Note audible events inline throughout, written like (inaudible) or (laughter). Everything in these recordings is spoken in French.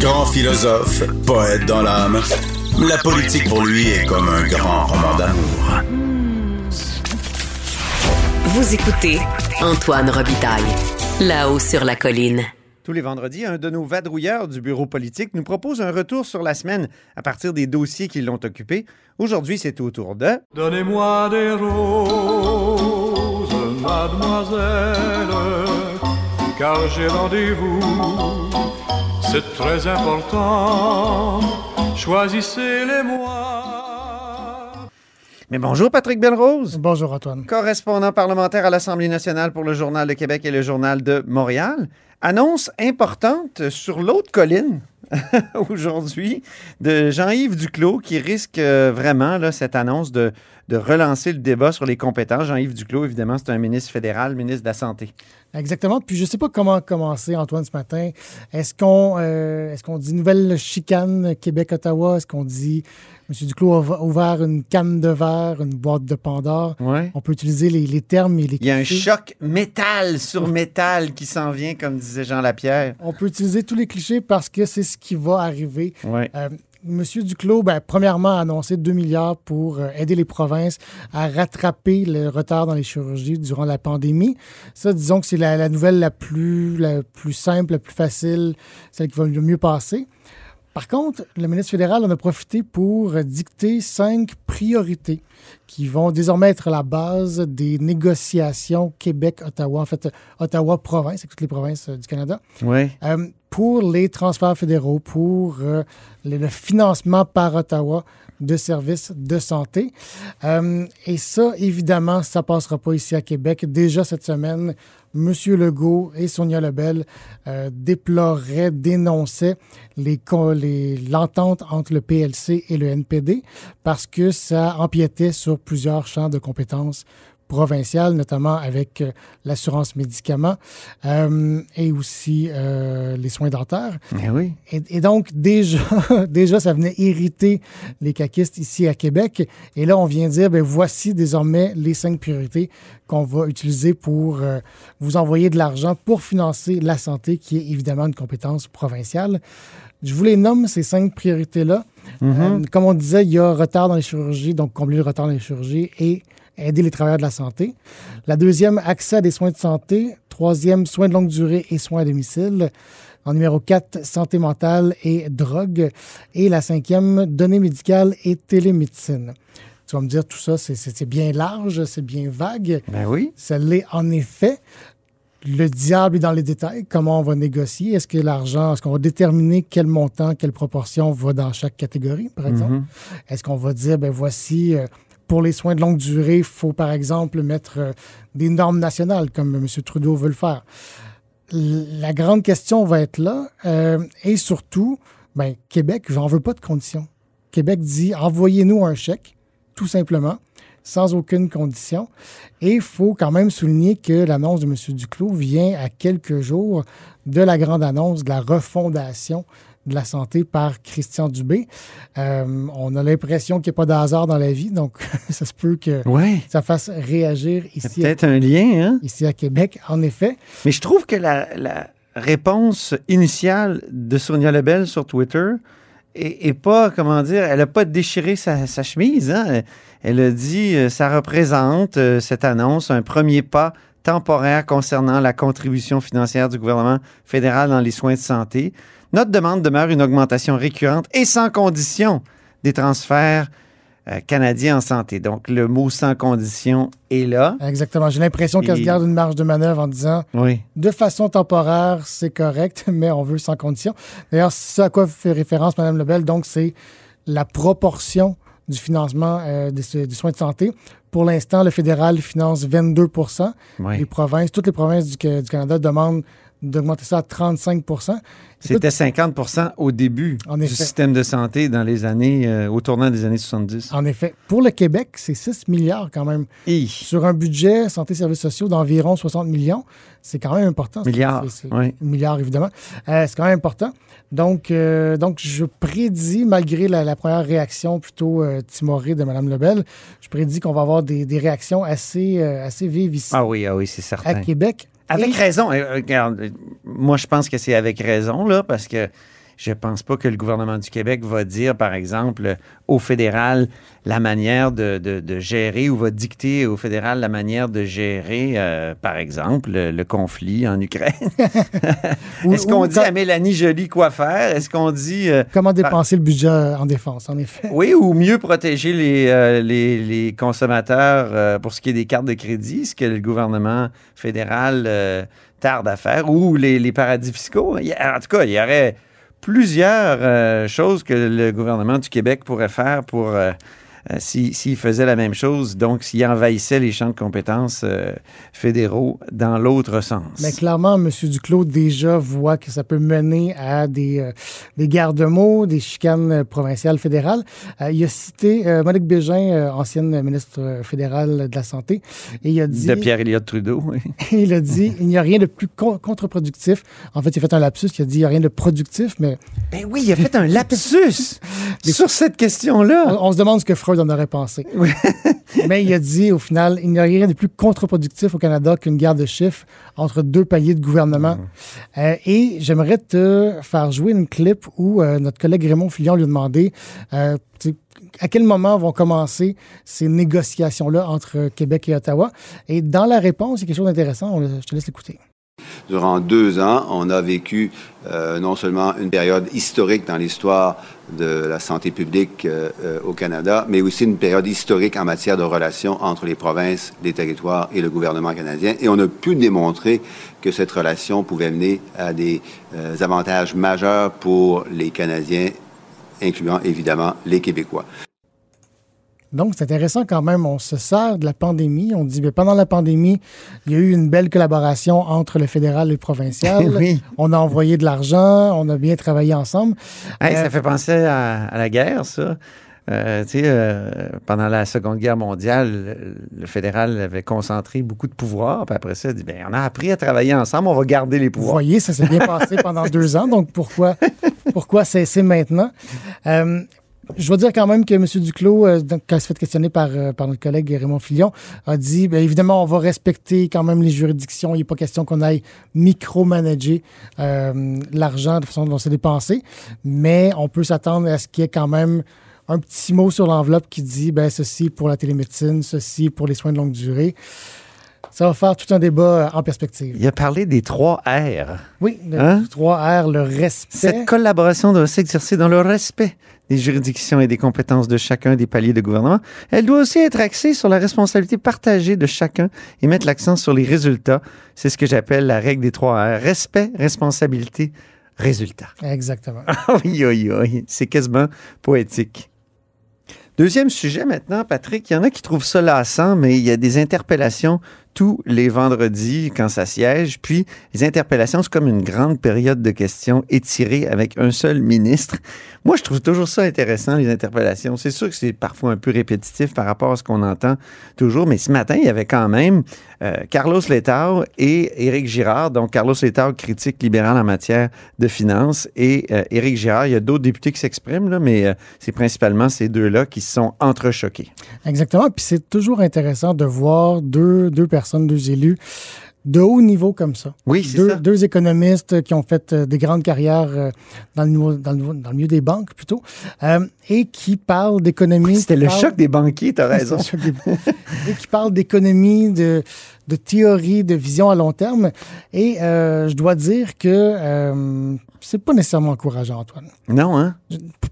Grand philosophe, poète dans l'âme, la politique pour lui est comme un grand roman d'amour. Vous écoutez Antoine Robitaille, là-haut sur la colline. Tous les vendredis, un de nos vadrouilleurs du bureau politique nous propose un retour sur la semaine à partir des dossiers qui l'ont occupé. Aujourd'hui, c'est au tour de... Donnez-moi des roses, mademoiselle, car j'ai rendez-vous. C'est très important. Choisissez-les-moi. Mais bonjour Patrick Belrose, Bonjour Antoine. correspondant parlementaire à l'Assemblée nationale pour le Journal de Québec et le Journal de Montréal. Annonce importante sur l'autre colline (laughs) aujourd'hui de Jean-Yves Duclos qui risque euh, vraiment là, cette annonce de, de relancer le débat sur les compétences. Jean-Yves Duclos, évidemment, c'est un ministre fédéral, ministre de la Santé. Exactement. Puis je ne sais pas comment commencer, Antoine, ce matin. Est-ce qu'on euh, est-ce qu'on dit nouvelle chicane Québec-Ottawa? Est-ce qu'on dit M. Duclos a ouvert une canne de verre, une boîte de Pandore? Ouais. On peut utiliser les, les termes et les Il y a un choc métal sur métal qui s'en vient, comme disait Jean Lapierre. On peut utiliser tous les clichés parce que c'est ce qui va arriver. Ouais. Euh, Monsieur Duclos, ben, premièrement, a annoncé 2 milliards pour euh, aider les provinces à rattraper le retard dans les chirurgies durant la pandémie. Ça, disons que c'est la, la nouvelle la plus, la plus simple, la plus facile, celle qui va le mieux passer. Par contre, le ministre fédéral en a profité pour dicter cinq priorités qui vont désormais être la base des négociations Québec-Ottawa, en fait, Ottawa-Province, avec toutes les provinces euh, du Canada. Ouais. Euh, pour les transferts fédéraux, pour euh, le, financement par Ottawa de services de santé. Euh, et ça, évidemment, ça passera pas ici à Québec. Déjà cette semaine, M. Legault et Sonia Lebel euh, déploraient, dénonçaient co- les- l'entente entre le PLC et le NPD parce que ça empiétait sur plusieurs champs de compétences provinciales, notamment avec euh, l'assurance médicaments euh, et aussi euh, les soins dentaires. Mais oui. Et, et donc, déjà, (laughs) déjà, ça venait irriter les caquistes ici à Québec. Et là, on vient dire, ben voici désormais les cinq priorités qu'on va utiliser pour euh, vous envoyer de l'argent pour financer la santé, qui est évidemment une compétence provinciale. Je vous les nomme, ces cinq priorités-là. Euh, comme on disait, il y a retard dans les chirurgies, donc combler le retard dans les chirurgies et aider les travailleurs de la santé. La deuxième, accès à des soins de santé. Troisième, soins de longue durée et soins à domicile. En numéro 4, santé mentale et drogue. Et la cinquième, données médicales et télémédecine. Tu vas me dire, tout ça, c'est- bien large, c'est bien vague. Ben oui. Ça l'est en effet. Le diable est dans les détails. Comment on va négocier? Est-ce que l'argent, est-ce qu'on va déterminer quel montant, quelle proportion va dans chaque catégorie, par exemple? Est-ce qu'on va dire, ben voici, euh, pour les soins de longue durée, il faut par exemple mettre euh, des normes nationales, comme M. Trudeau veut le faire? La grande question va être là. euh, et surtout, ben, Québec, j'en veux pas de conditions. Québec dit, envoyez-nous un chèque, tout simplement sans aucune condition. Et il faut quand même souligner que l'annonce de M. Duclos vient à quelques jours de la grande annonce de la refondation de la santé par Christian Dubé. Euh, on a l'impression qu'il n'y a pas de hasard dans la vie, donc (laughs) ça se peut que Ouais. ça fasse réagir ici, peut-être un lien, hein? ici à Québec, en effet. Mais je trouve que la, la réponse initiale de Sonia Lebel sur Twitter est, est pas, comment dire, elle n'a pas déchiré sa, sa chemise. hein? Elle, elle a dit euh, ça représente, euh, cette annonce, un premier pas temporaire concernant la contribution financière du gouvernement fédéral dans les soins de santé. Notre demande demeure une augmentation récurrente et sans condition des transferts euh, canadiens en santé. Donc, le mot sans condition est là. Exactement. J'ai l'impression qu'elle se garde une marge de manœuvre en disant Oui. de façon temporaire, c'est correct, (laughs) mais on veut sans condition. D'ailleurs, ce à quoi fait référence Mme Lebel, donc, c'est la proportion du financement euh, des, des soins de santé. Pour l'instant, le fédéral finance 22 oui. Les provinces, toutes les provinces du, du Canada demandent d'augmenter ça à 35 C'était 50% au début En du effet. système de santé dans les années, euh, au tournant des années 70. En effet, pour le Québec, c'est 6 milliards quand même. Sur un budget santé et services sociaux d'environ 60 millions, c'est quand même important. C'est- Milliards, oui. Milliards, évidemment. Euh, c'est quand même important. Donc, euh, donc je prédis, malgré la, la première réaction plutôt timorée de Mme Lebel, je prédis qu'on va avoir des, des réactions assez, assez vives ici Ah oui, ah oui, c'est à certain. Québec. Avec raison. Euh, regarde, euh, moi, je pense que c'est avec raison, là, parce que je pense pas que le gouvernement du Québec va dire, par exemple, au fédéral la manière de, de- de gérer ou va dicter au fédéral la manière de gérer, euh, par exemple, le, le conflit en Ukraine. (laughs) (laughs) Est-ce qu'on dit à Mélanie Joly quoi faire? Est-ce qu'on dit... euh, Comment dépenser le budget en défense, en effet? oui, ou mieux protéger les, euh, les, les consommateurs pour ce qui est des cartes de crédit, ce que le gouvernement fédéral tarde à faire, ou les, les paradis fiscaux. En tout cas, il y aurait plusieurs euh, choses que le gouvernement du Québec pourrait faire pour... euh, si- s'il faisait la même chose, donc s'il envahissait les champs de compétences euh, fédéraux dans l'autre sens. Mais clairement, M. Duclos déjà voit que ça peut mener à des, euh, des guerres de mots, des chicanes provinciales, fédérales. Euh, il a cité Monique Bégin, ancienne ministre fédérale de la Santé, et il a dit... de Pierre-Éliott Trudeau, oui. (laughs) il a dit il n'y a rien de plus con- contre-productif. En fait, il a fait un lapsus, il a dit il n'y a rien de productif, mais Ben oui, il a fait un lapsus (laughs) sur cette question-là. on, on se demande ce que Freud en aurait pensé. (laughs) mais il a dit au final il n'y a rien de plus contre-productif au Canada qu'une guerre de chiffres entre deux paliers de gouvernement. Euh, et j'aimerais te faire jouer une clip où euh, notre collègue Raymond Fillon lui a demandé euh, à quel moment vont commencer ces négociations-là entre Québec et Ottawa? Et dans la réponse, il y a quelque chose d'intéressant. Je te laisse l'écouter. Durant deux ans, on a vécu euh, non seulement une période historique dans l'histoire de la santé publique euh, euh, au Canada, mais aussi une période historique en matière de relations entre les provinces, les territoires et le gouvernement canadien. Et on a pu démontrer que cette relation pouvait mener à des avantages majeurs pour les Canadiens, incluant évidemment les Québécois. Donc, c'est intéressant quand même. On se sert de la pandémie. On dit, mais pendant la pandémie, il y a eu une belle collaboration entre le fédéral et le provincial. (laughs) Oui. On a envoyé de l'argent, on a bien travaillé ensemble. Hey, Euh, ça fait penser à, à la guerre, ça. Euh, euh, pendant la Seconde Guerre mondiale, le, fédéral avait concentré beaucoup de pouvoirs. Puis après ça, il dit, ben, on a appris à travailler ensemble, on va garder les Vous pouvoirs. voyez, ça s'est bien passé pendant (laughs) deux ans. Donc, pourquoi, pourquoi cesser maintenant? Euh, je dois dire quand même que M. Duclos, euh, donc, quand il s'est fait questionner par, euh, par notre collègue Raymond Fillon, a dit bien évidemment, on va respecter quand même les juridictions. Il n'est pas question qu'on aille micromanager euh, l'argent de façon dont c'est dépensé, mais on peut s'attendre à ce qu'il y ait quand même un petit mot sur l'enveloppe qui dit ben, ceci pour la télémédecine, ceci pour les soins de longue durée. Ça va faire tout un débat euh, en perspective. Il a parlé des trois R. Oui, le Hein? 3R, le respect. Cette collaboration doit s'exercer dans le respect des juridictions et des compétences de chacun des paliers de gouvernement. Elle doit aussi être axée sur la responsabilité partagée de chacun et mettre l'accent sur les résultats. C'est ce que j'appelle la règle des trois R. Respect, responsabilité, résultat. Exactement. (laughs) oui, oui, oui. C'est quasiment poétique. Deuxième sujet maintenant, Patrick. Il y en a qui trouvent ça lassant, mais il y a des interpellations tous les vendredis quand ça siège. Puis, les interpellations, c'est comme une grande période de questions étirée avec un seul ministre. Moi, je trouve toujours ça intéressant, les interpellations. C'est sûr que c'est parfois un peu répétitif par rapport à ce qu'on entend toujours, mais ce matin, il y avait quand même euh, Carlos Letao et Éric Girard. Donc, Carlos Letao, critique libéral en matière de finances, et euh, Éric Girard, il y a d'autres députés qui s'expriment, mais euh, c'est principalement ces deux-là qui se sont entrechoqués. Exactement. Puis c'est toujours intéressant de voir deux, deux personnes, deux élus de haut niveau comme ça. Oui, c'est Deux, ça. deux économistes qui ont fait euh, des grandes carrières euh, dans, le, dans, le, dans le milieu des banques plutôt, euh, et qui parlent d'économie. C'était le parlent- choc des banquiers, t'as (laughs) raison. Et qui parlent d'économie, de, de théorie, de vision à long terme. Et euh, je dois dire que euh, c'est pas nécessairement encourageant, Antoine. Non, hein?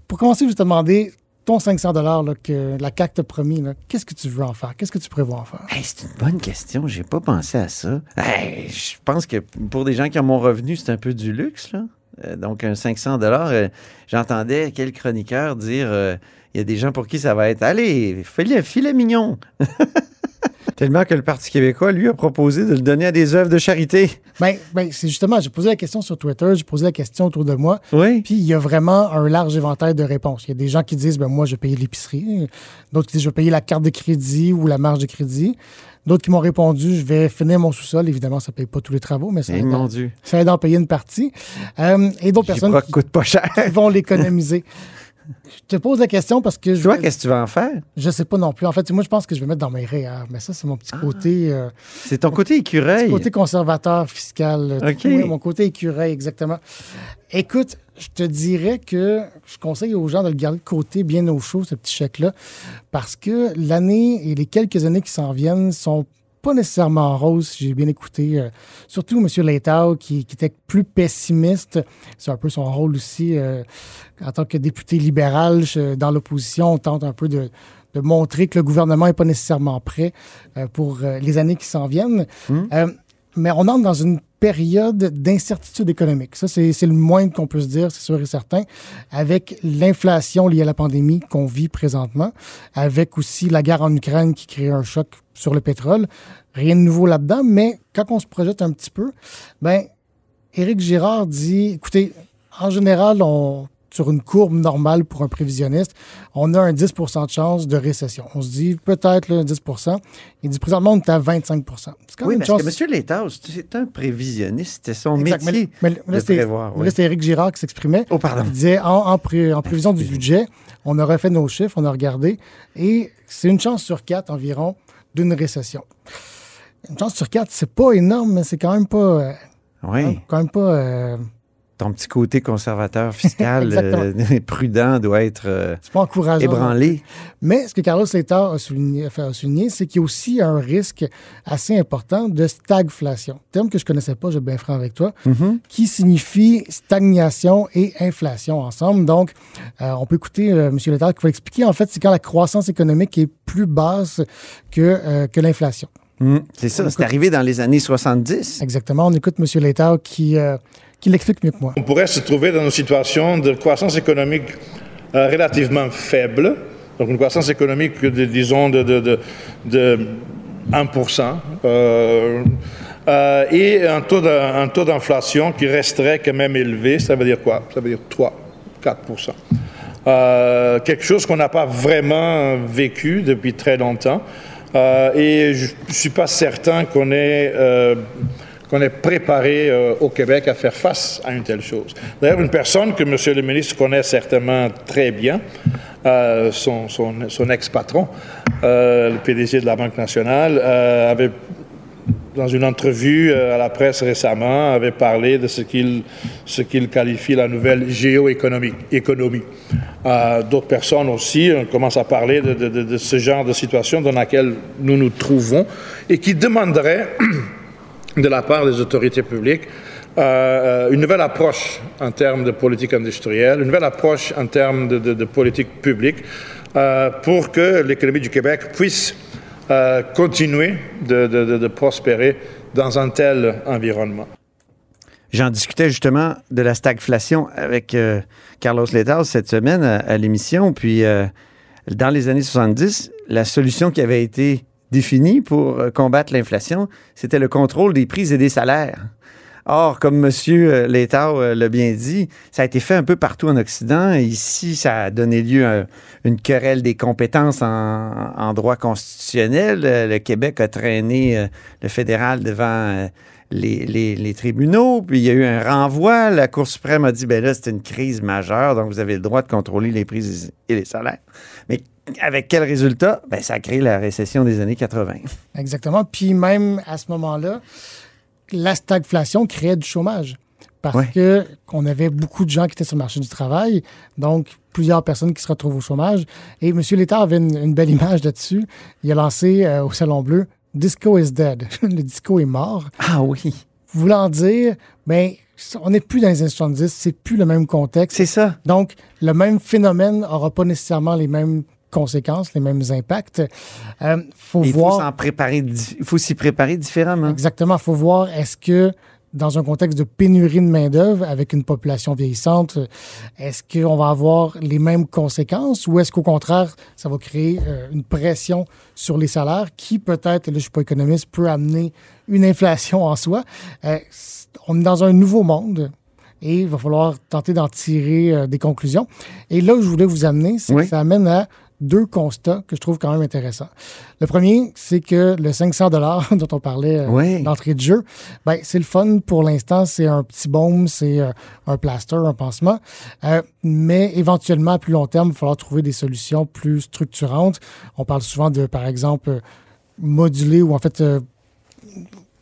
Pour commencer, je vais te demander ton 500 dollars que la CAC t'a promis. Qu'est-ce que tu veux en faire? Qu'est-ce que tu prévois en faire? C'est une bonne question. J'ai pas pensé à ça. Hey, je pense que pour des gens qui ont mon revenu, c'est un peu du luxe, là. Euh, donc, un 500 dollars. J'entendais quel chroniqueur dire euh, il y a des gens pour qui ça va être allez, fais-le un filet mignon. (laughs) Tellement que le Parti québécois, lui, a proposé de le donner à des œuvres de charité. Ben, ben, c'est justement, j'ai posé la question sur Twitter, j'ai posé la question autour de moi, Oui. puis il y a vraiment un large éventail de réponses. Il y a des gens qui disent, ben moi, je vais payer l'épicerie. D'autres qui disent, je vais payer la carte de crédit ou la marge de crédit. D'autres qui m'ont répondu, je vais finir mon sous-sol. Évidemment, ça ne paye pas tous les travaux, mais ça Eh, aide, mon en- Dieu. ça aide à en payer une partie. Euh, et d'autres personnes qui, coûte pas cher. qui vont l'économiser. (laughs) Je te pose la question parce que je. Toi, qu'est-ce que tu vas en faire? Je sais pas non plus. En fait, moi, je pense que je vais mettre dans mes REER. Mais ça, c'est mon petit Ah. côté. euh, C'est ton côté écureuil. petit côté conservateur fiscal. OK. Oui, mon côté écureuil, exactement. Écoute, je te dirais que je conseille aux gens de le garder de côté bien au chaud, ce petit chèque-là, parce que l'année et les quelques années qui s'en viennent sont pas nécessairement roses, si j'ai bien écouté. euh, surtout M. Leitao, qui, qui était plus pessimiste. C'est un peu son rôle aussi. euh, en tant que député libéral, je- dans l'opposition, on tente un peu de, de montrer que le gouvernement n'est pas nécessairement prêt euh, pour les années qui s'en viennent. Euh, mais on entre dans une période d'incertitude économique. Ça, c'est le moins qu'on peut se dire, c'est sûr et certain, avec l'inflation liée à la pandémie qu'on vit présentement, avec aussi la guerre en Ukraine qui crée un choc sur le pétrole. Rien de nouveau là-dedans, mais quand on se projette un petit peu, ben, Éric Girard dit, écoutez, en général, on, sur une courbe normale pour un prévisionniste, on a un 10% de chance de récession. On se dit peut-être là, 10% Il dit présentement, on est à 25% C'est quand Oui, même une parce chance. que M. Létaz, c'est un prévisionniste. C'était son Exact. Mais- métier mais, là, de c'était- prévoir. mais oui. là, c'était Éric Girard qui s'exprimait. Oh, pardon. Il disait en, en pré- en prévision du budget, on aurait fait nos chiffres, on a regardé, et c'est une chance sur quatre environ d'une récession. Une chance sur quatre, c'est pas énorme, mais c'est quand même pas. euh, Oui, quand même pas. euh, ton petit côté conservateur (laughs) fiscal euh, (laughs) prudent doit être euh, c'est pas encourageant. ébranlé. Mais ce que Carlos Leiter a souligné, enfin, a souligné, c'est qu'il y a aussi un risque assez important de stagflation. Terme que je connaissais pas, je vais bien franc avec toi, Mm-hmm. qui signifie stagnation et inflation ensemble. Donc, euh, on peut écouter M. Leiter qui va expliquer, en fait, c'est quand la croissance économique est plus basse que, que l'inflation. Mm, C'est ça, c'est arrivé dans les années 70. Exactement. On écoute M. Leiter qui, euh, l'explique mieux que moi. On pourrait se trouver dans une situation de croissance économique euh, relativement faible, donc une croissance économique, de, disons, de, de, de, de 1%, euh, euh, et un taux, d'inflation qui resterait quand même élevé. Ça veut dire quoi? Ça veut dire 3, 4%. Euh, quelque chose qu'on n'a pas vraiment vécu depuis très longtemps. Et je ne suis pas certain qu'on ait, qu'on est préparé euh, au Québec à faire face à une telle chose. D'ailleurs, une personne que M. le ministre connaît certainement très bien, euh, son, ex-patron, euh, le PDG de la Banque nationale, avait dans une entrevue à la presse récemment, avait parlé de ce qu'il ce qu'il qualifie la nouvelle géoéconomie. Économie. D'autres personnes aussi commencent à parler de- de ce genre de situation dans laquelle nous nous trouvons et qui demanderait de la part des autorités publiques euh, euh, une nouvelle approche en termes de politique industrielle, une nouvelle approche en termes de, politique publique euh, pour que l'économie du Québec puisse continuer de, prospérer dans un tel environnement. J'en discutais justement de la stagflation avec Carlos Letaz cette semaine à, l'émission. Puis, dans les années 70, la solution qui avait été définie pour euh, combattre l'inflation, c'était le contrôle des prix et des salaires. Or, comme M. Letao euh, l'a bien dit, ça a été fait un peu partout en Occident. Ici, ça a donné lieu à une querelle des compétences en, droit constitutionnel. Euh, Le Québec a traîné euh, le fédéral devant euh, les, les- les tribunaux, puis il y a eu un renvoi. La Cour suprême a dit, ben là, c'est une crise majeure, donc vous avez le droit de contrôler les prix et les salaires. Mais avec quel résultat? Ben, ça a créé la récession des années 80. Exactement. Puis même à ce moment-là, la stagflation créait du chômage. Parce Ouais. que qu'on avait beaucoup de gens qui étaient sur le marché du travail, donc plusieurs personnes qui se retrouvent au chômage. Et M. Létard avait une, une belle image là-dessus. Il a lancé euh, au Salon Bleu Disco is dead. (laughs) le disco est mort. Ah oui, Voulant dire, ben, on n'est plus dans les années 70, c'est plus le même contexte. c'est ça. Donc, le même phénomène n'aura pas nécessairement les mêmes conséquences, les mêmes impacts. Euh, faut Il faut voir. s'en préparer, di- il faut s'y préparer différemment. Exactement. Il faut voir est-ce que dans un contexte de pénurie de main-d'œuvre avec une population vieillissante, est-ce qu'on va avoir les mêmes conséquences ou est-ce qu'au contraire, ça va créer euh, une pression sur les salaires qui peut-être, là je ne suis pas économiste, peut amener une inflation en soi? Euh, on est dans un nouveau monde et il va falloir tenter d'en tirer euh, des conclusions. Et là où je voulais vous amener, c'est Oui. que ça amène à deux constats que je trouve quand même intéressants. Le premier, c'est que le 500 dollars (laughs) dont on parlait euh, Oui. d'entrée de jeu, ben, c'est le fun pour l'instant. C'est un petit baume, c'est euh, un plaster, un pansement. Euh, mais éventuellement, à plus long terme, il va falloir trouver des solutions plus structurantes. On parle souvent de, par exemple, moduler ou en fait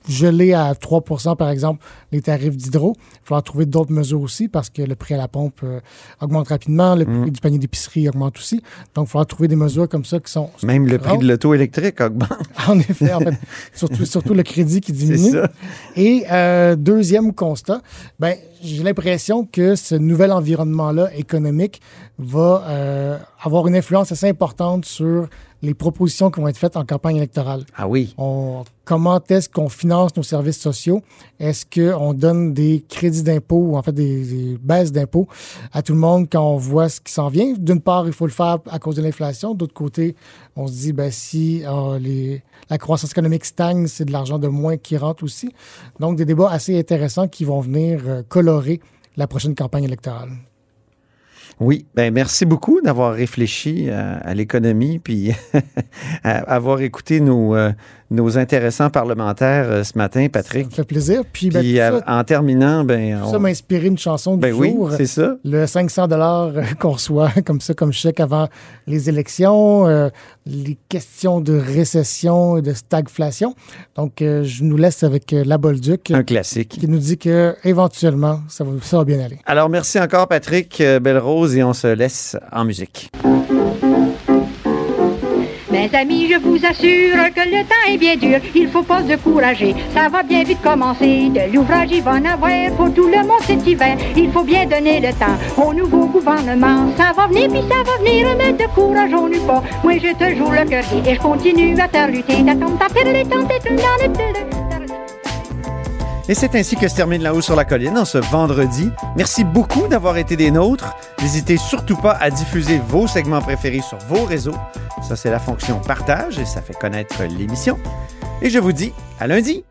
geler à 3 par exemple, les tarifs d'hydro. Il va falloir trouver d'autres mesures aussi parce que le prix à la pompe euh, augmente rapidement, le prix du panier d'épicerie augmente aussi. Donc, il va falloir trouver des mesures comme ça qui sont. Même le prix de l'auto électrique augmente. (laughs) En effet, en fait, (laughs) surtout, surtout le crédit qui C'est diminue. ça. Et euh, deuxième constat, ben, j'ai l'impression que ce nouvel environnement-là économique va euh, avoir une influence assez importante sur les propositions qui vont être faites en campagne électorale. Ah oui. On- comment est-ce qu'on finance nos services sociaux? Est-ce qu'on donne des crédits d'impôt ou en fait des, des baisses d'impôts à tout le monde quand on voit ce qui s'en vient? D'une part, il faut le faire à cause de l'inflation. D'autre côté, on se dit, ben, si euh, les, la croissance économique stagne, c'est de l'argent de moins qui rentre aussi. Donc, des débats assez intéressants qui vont venir euh, colorer la prochaine campagne électorale. Oui, ben merci beaucoup d'avoir réfléchi à, à l'économie puis (laughs) à avoir écouté nos, euh, nos intéressants parlementaires euh, ce matin, Ça Patrick. me fait plaisir. Puis, ben, Puis euh, ça, en terminant, ben, ça m'a inspiré une chanson du ben oui, jour. c'est ça. le 500 dollars qu'on reçoit (laughs) comme ça, comme chèque avant les élections, euh, les questions de récession et de stagflation. Donc, euh, je nous laisse avec euh, la Bolduc Un classique. qui nous dit que éventuellement, ça va, ça va bien aller. Alors merci encore, Patrick euh, Belle-Rose, et on se laisse en musique. Mes amis, je vous assure que le temps est bien dur. Il faut pas se décourager. Ça va bien vite commencer. De l'ouvrage, il va en avoir pour tout le monde cet hiver. Il faut bien donner le temps au nouveau gouvernement. Ça va venir, puis ça va venir. Ne décourageons-nous pas. Moi, te joue le cœur et je continue à te lutter. Et c'est ainsi que se termine La Haut sur la Colline en ce vendredi. Merci beaucoup d'avoir été des nôtres. N'hésitez surtout pas à diffuser vos segments préférés sur vos réseaux. Ça, c'est la fonction partage et ça fait connaître l'émission. Et je vous dis à lundi.